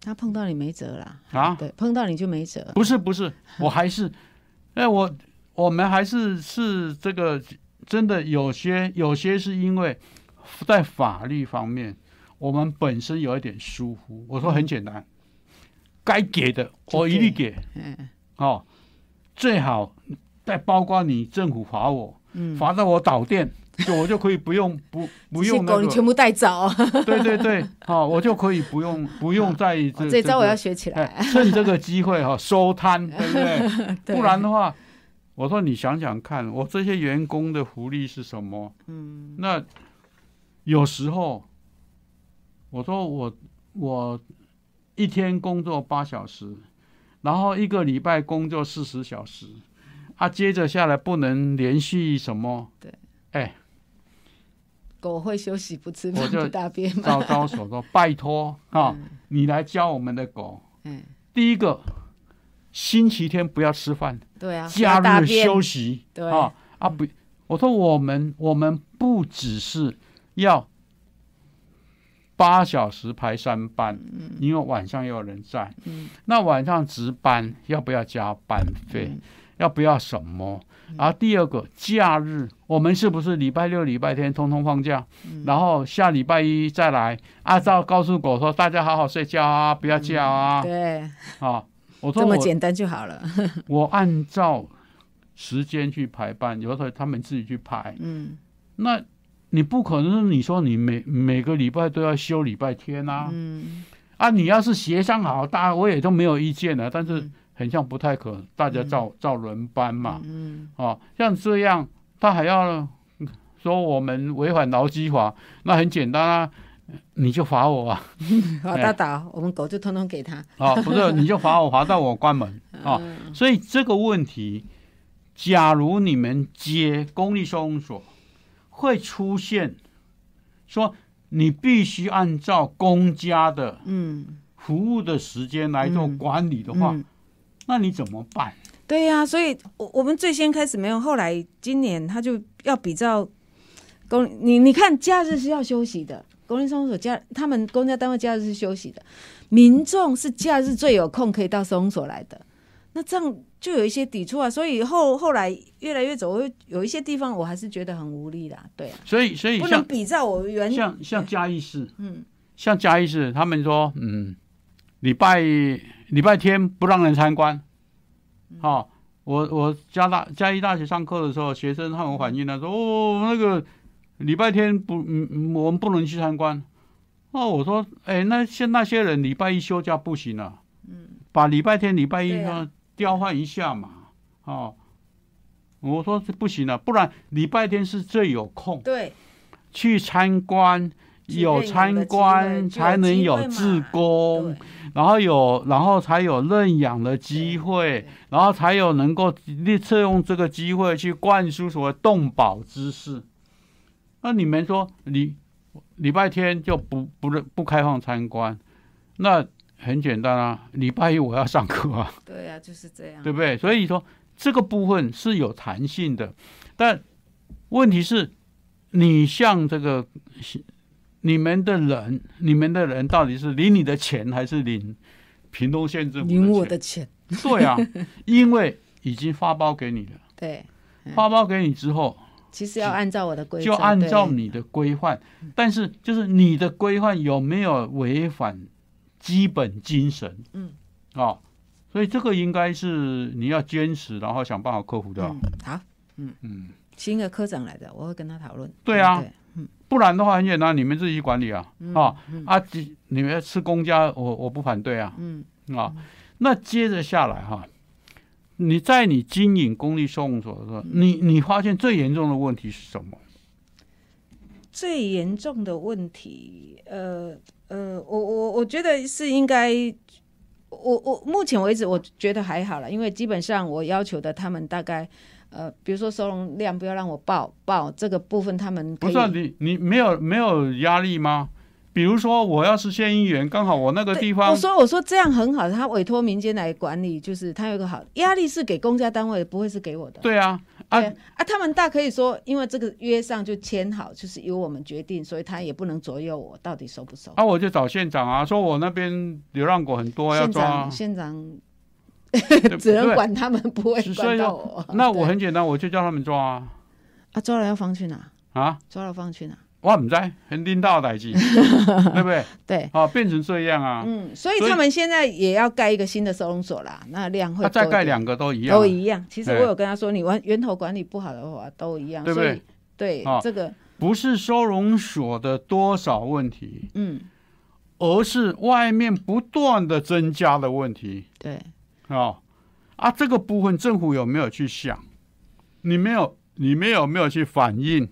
Speaker 3: 他碰到你没辙了，
Speaker 2: 啊，
Speaker 3: 对，碰到你就没辙，
Speaker 2: 不是不是，我还是，哎，我我们还是是这个真的有些有些是因为在法律方面，我们本身有一点疏忽。我说很简单，该给的我一律
Speaker 3: 给
Speaker 2: 给
Speaker 3: 嗯。
Speaker 2: 哦，最好再包括你政府罚我，
Speaker 3: 嗯，
Speaker 2: 罚到我导电，就我就可以不用不不用那个。
Speaker 3: 狗你全部带走，
Speaker 2: 对对对，好、我就可以不用不用再这
Speaker 3: 这招我要学起
Speaker 2: 哎
Speaker 3: 来，
Speaker 2: 趁这个机会哈、收摊，对不对？
Speaker 3: 对
Speaker 2: 不然的话，我说你想想看，我这些员工的福利是什么？
Speaker 3: 嗯
Speaker 2: 那有时候我说我我一天工作八小时，然后一个礼拜工作四十小时，啊，接着下来不能连续什么？
Speaker 3: 对，
Speaker 2: 哎，
Speaker 3: 狗会休息不吃饭不大便吗？
Speaker 2: 招招手说：“拜托啊，
Speaker 3: 嗯
Speaker 2: 你来教我们的狗。
Speaker 3: 嗯，
Speaker 2: 第一个，星期天不要吃饭，
Speaker 3: 对啊，
Speaker 2: 假日休息。
Speaker 3: 对
Speaker 2: 啊啊不，我说我们我们不只是要八小时排三班，嗯因为晚上又有人在。
Speaker 3: 嗯
Speaker 2: 那晚上值班要不要加班费？
Speaker 3: 嗯
Speaker 2: 要不要什么？然后第二个假日，我们是不是礼拜六、礼拜天通通放假？
Speaker 3: 嗯
Speaker 2: 然后下礼拜一再来，按照告诉狗说，大家好好睡觉啊，不要叫啊，
Speaker 3: 嗯对，
Speaker 2: 啊！我说我
Speaker 3: 这么简单就好了。
Speaker 2: 我按照时间去排班，有时候他们自己去排。
Speaker 3: 嗯
Speaker 2: 那你不可能是你说你每每个礼拜都要休礼拜天啊？
Speaker 3: 嗯
Speaker 2: 啊，你要是协商好，大家我也都没有意见了。但是
Speaker 3: 嗯
Speaker 2: 很像不太可能，大家照照轮班嘛。
Speaker 3: 嗯
Speaker 2: 哦，像这样，他还要说我们违反劳基法，那很简单啊，你就罚我啊，
Speaker 3: 嗯，好，
Speaker 2: 哎
Speaker 3: 大导，我们狗就通通给他。
Speaker 2: 啊，不是你就罚我，罚到我关门。啊。
Speaker 3: 嗯。
Speaker 2: 所以这个问题，假如你们接公立收容所，会出现说你必须按照公家的
Speaker 3: 嗯。
Speaker 2: 服务的时间来做
Speaker 3: 嗯。
Speaker 2: 管理的话，
Speaker 3: 嗯，
Speaker 2: 那你怎么办？
Speaker 3: 对呀、所以我我们最先开始没有，后来今年他就要比照公你你看假日是要休息的，公立收容所假他们公家单位假日是休息的，民众是假日最有空可以到收容所来的，那这样就有一些抵触啊，所以后后来越来越走，我有一些地方我还是觉得很无力啦，对啊，
Speaker 2: 所以，所以
Speaker 3: 不能比照我原
Speaker 2: 像像嘉义市，
Speaker 3: 嗯。
Speaker 2: 像嘉义市，他们说，嗯，礼拜礼拜天不让人参观。哦，我我加大嘉义大学上课的时候，学生他们反映了说，哦，那个礼拜天不，我们不能去参观。哦，我说，哎，那像那些人礼拜一休假不行啊，嗯，把礼拜天、礼拜一呢调换一下嘛，哦，我说这不行啊，不然礼拜天是最有空
Speaker 3: 对。
Speaker 2: 去参观，
Speaker 3: 去
Speaker 2: 有参观才能有志
Speaker 3: 嘛
Speaker 2: 工，然后有，然后才有认养的机会，然后才有能够利测用这个机会去灌输所谓动保知识。那你们说礼礼拜天就不不不开放参观，那很简单啊，礼拜一我要上课啊，
Speaker 3: 对啊，就是这样，
Speaker 2: 对不对？所以说这个部分是有弹性的，但问题是，你像这个你们的人，你们的人到底是领你的钱还是领屏东县政府
Speaker 3: 领我？的钱，
Speaker 2: 对啊，因为已经发包给你了，
Speaker 3: 对，
Speaker 2: 发包给你之后，
Speaker 3: 其实要按照我的规则，
Speaker 2: 就按照你的规范，但是就是你的规范有没有违反基本精神？
Speaker 3: 嗯，
Speaker 2: 哦，所以这个应该是你要坚持，然后想办法克服掉。
Speaker 3: 嗯，好，
Speaker 2: 嗯。
Speaker 3: 嗯，新的科长来的，我会跟他讨论。
Speaker 2: 对啊不然的话很简单，你们自己管理啊。
Speaker 3: 嗯
Speaker 2: 啊
Speaker 3: 嗯
Speaker 2: 啊，你们吃公家，我我不反对啊。
Speaker 3: 嗯
Speaker 2: 啊，那接着下来哈，你在你经营公立收容所的时候，你你发现最严重的问题是什么？
Speaker 3: 最严重的问题，呃呃，我我我觉得是应该，我我目前为止我觉得还好了，因为基本上我要求的他们大概。呃，比如说收容量不要让我报报这个部分，他们
Speaker 2: 不是、啊、你你没有没有压力吗？比如说我要是县议员，刚好我那个地方
Speaker 3: 我说我说这样很好，他委托民间来管理，就是他有一个好压力是给公家单位，不会是给我的。
Speaker 2: 对啊啊
Speaker 3: 啊，他们大可以说，因为这个约上就签好，就是由我们决定，所以他也不能左右我到底收不收。
Speaker 2: 啊，我就找县长啊，说我那边流浪狗很多要
Speaker 3: 长，，县长
Speaker 2: 对
Speaker 3: 只能管他们，不会管到我。
Speaker 2: 那我很简单，我就叫他们抓啊。
Speaker 3: 啊，抓了要放去哪？
Speaker 2: 啊，
Speaker 3: 抓了放去哪？
Speaker 2: 我唔知，很领导的代志，对不对？
Speaker 3: 对，
Speaker 2: 啊，变成这样啊，
Speaker 3: 嗯，所以他们现在也要盖一个新的收容所啦，那量会
Speaker 2: 啊，再盖两个都一样啊，
Speaker 3: 都一样。其实我有跟他说，你源源头管理不好的话都一样，
Speaker 2: 对不对？
Speaker 3: 对
Speaker 2: 哦
Speaker 3: 这个，
Speaker 2: 不是收容所的多少问题，
Speaker 3: 嗯，
Speaker 2: 而是外面不断的增加的问题。
Speaker 3: 对，
Speaker 2: 啊啊！这个部分政府有没有去想？你没有，你没有没有去反映？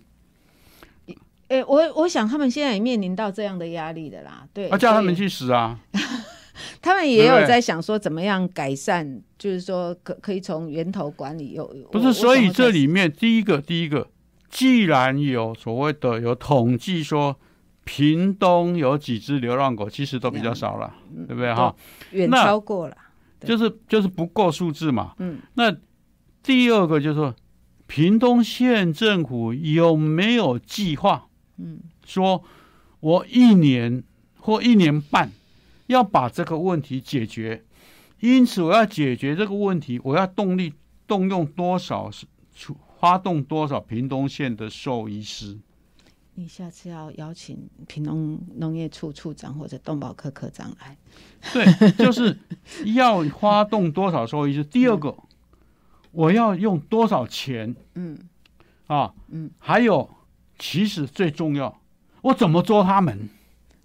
Speaker 3: 诶，我我想他们现在也面临到这样的压力的啦，对，
Speaker 2: 啊，叫他们去死啊！
Speaker 3: 他们也有在想说怎么样改善，就是说可可以从源头管理有有
Speaker 2: 不是，所以这里面第一个，第一个既然有所谓的有统计说，屏东有几只流浪狗，其实都比较少了，对不对哈？
Speaker 3: 远超过了。对
Speaker 2: 就是就是不够数字嘛。
Speaker 3: 嗯，
Speaker 2: 那第二个就是说，屏东县政府有没有计划？
Speaker 3: 嗯，
Speaker 2: 说我一年或一年半要把这个问题解决，因此我要解决这个问题，我要动力动用多少是出发动多少屏东县的兽医师？
Speaker 3: 你下次要邀请屏农农业处处长或者动保科科长来。
Speaker 2: 对，就是要发动多少收益是。第二个，我要用多少钱
Speaker 3: 嗯
Speaker 2: 啊？
Speaker 3: 嗯，
Speaker 2: 还有，其实最重要，我怎么捉他们？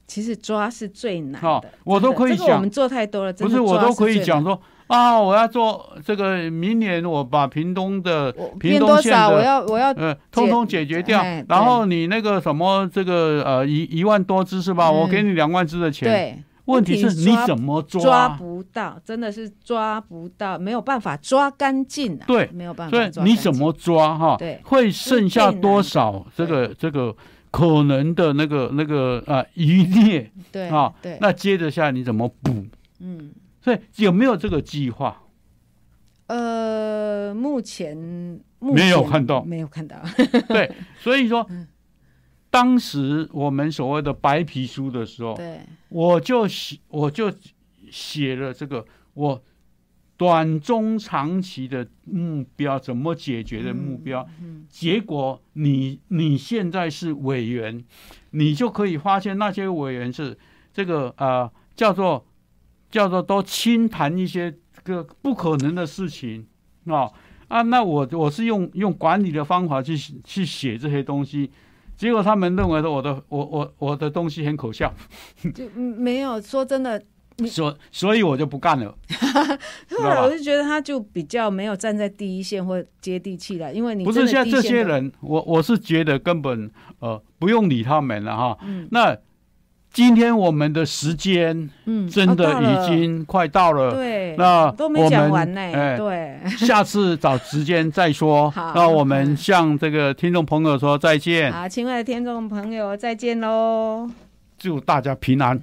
Speaker 3: 其实抓是最难的，
Speaker 2: 哦我都可以讲
Speaker 3: 这个我们做太多了，
Speaker 2: 不是我都可以。讲说啊，我要做这个，明年我把屏东的屏？东县的
Speaker 3: 我要我要
Speaker 2: 呃，通通解决掉
Speaker 3: 哎。
Speaker 2: 然后你那个什么，这个呃一一万多只是吧？
Speaker 3: 嗯
Speaker 2: 我给你两万只的钱。
Speaker 3: 对，
Speaker 2: 问题是你怎么
Speaker 3: 抓
Speaker 2: 抓？
Speaker 3: 不到，真的是抓不到，没有办法抓干净啊。
Speaker 2: 对
Speaker 3: 没有办法
Speaker 2: 所以。你怎么抓哈？
Speaker 3: 对
Speaker 2: 会剩下多少这个这个可能的那个那个呃余孽
Speaker 3: 对
Speaker 2: 啊？
Speaker 3: 对，
Speaker 2: 那接着下来你怎么补？
Speaker 3: 嗯
Speaker 2: 所以有没有这个计划？
Speaker 3: 呃，目前目
Speaker 2: 没有看到
Speaker 3: 没有看到。
Speaker 2: 对，所以说
Speaker 3: 嗯
Speaker 2: 当时我们所谓的白皮书的时候，
Speaker 3: 对，
Speaker 2: 我就写我就写了这个我短中长期的目标，怎么解决的目标。
Speaker 3: 嗯
Speaker 2: 结果你你现在是委员，你就可以发现那些委员是这个呃叫做叫做都轻谈一些这个不可能的事情啊啊，那我我是用用管理的方法去去写这些东西。结果他们认为的我的我我我的东西很可笑，
Speaker 3: 就嗯没有说真的，
Speaker 2: 所所以我就不干了。
Speaker 3: 后来我就觉得他就比较没有站在第一线或接地气了，因为你
Speaker 2: 不是现在这些人，我我是觉得根本呃不用理他们了哈。
Speaker 3: 嗯
Speaker 2: 那今天我们的时间
Speaker 3: 嗯，
Speaker 2: 真的已经快到了，
Speaker 3: 对，
Speaker 2: 那
Speaker 3: 都没
Speaker 2: 我们
Speaker 3: 讲完呢，
Speaker 2: 哎
Speaker 3: 对，
Speaker 2: 下次找时间再说。
Speaker 3: 好
Speaker 2: 那我们向这个听众朋友说再见，
Speaker 3: 好，亲爱的听众朋友，再见喽。
Speaker 2: 祝大家平安。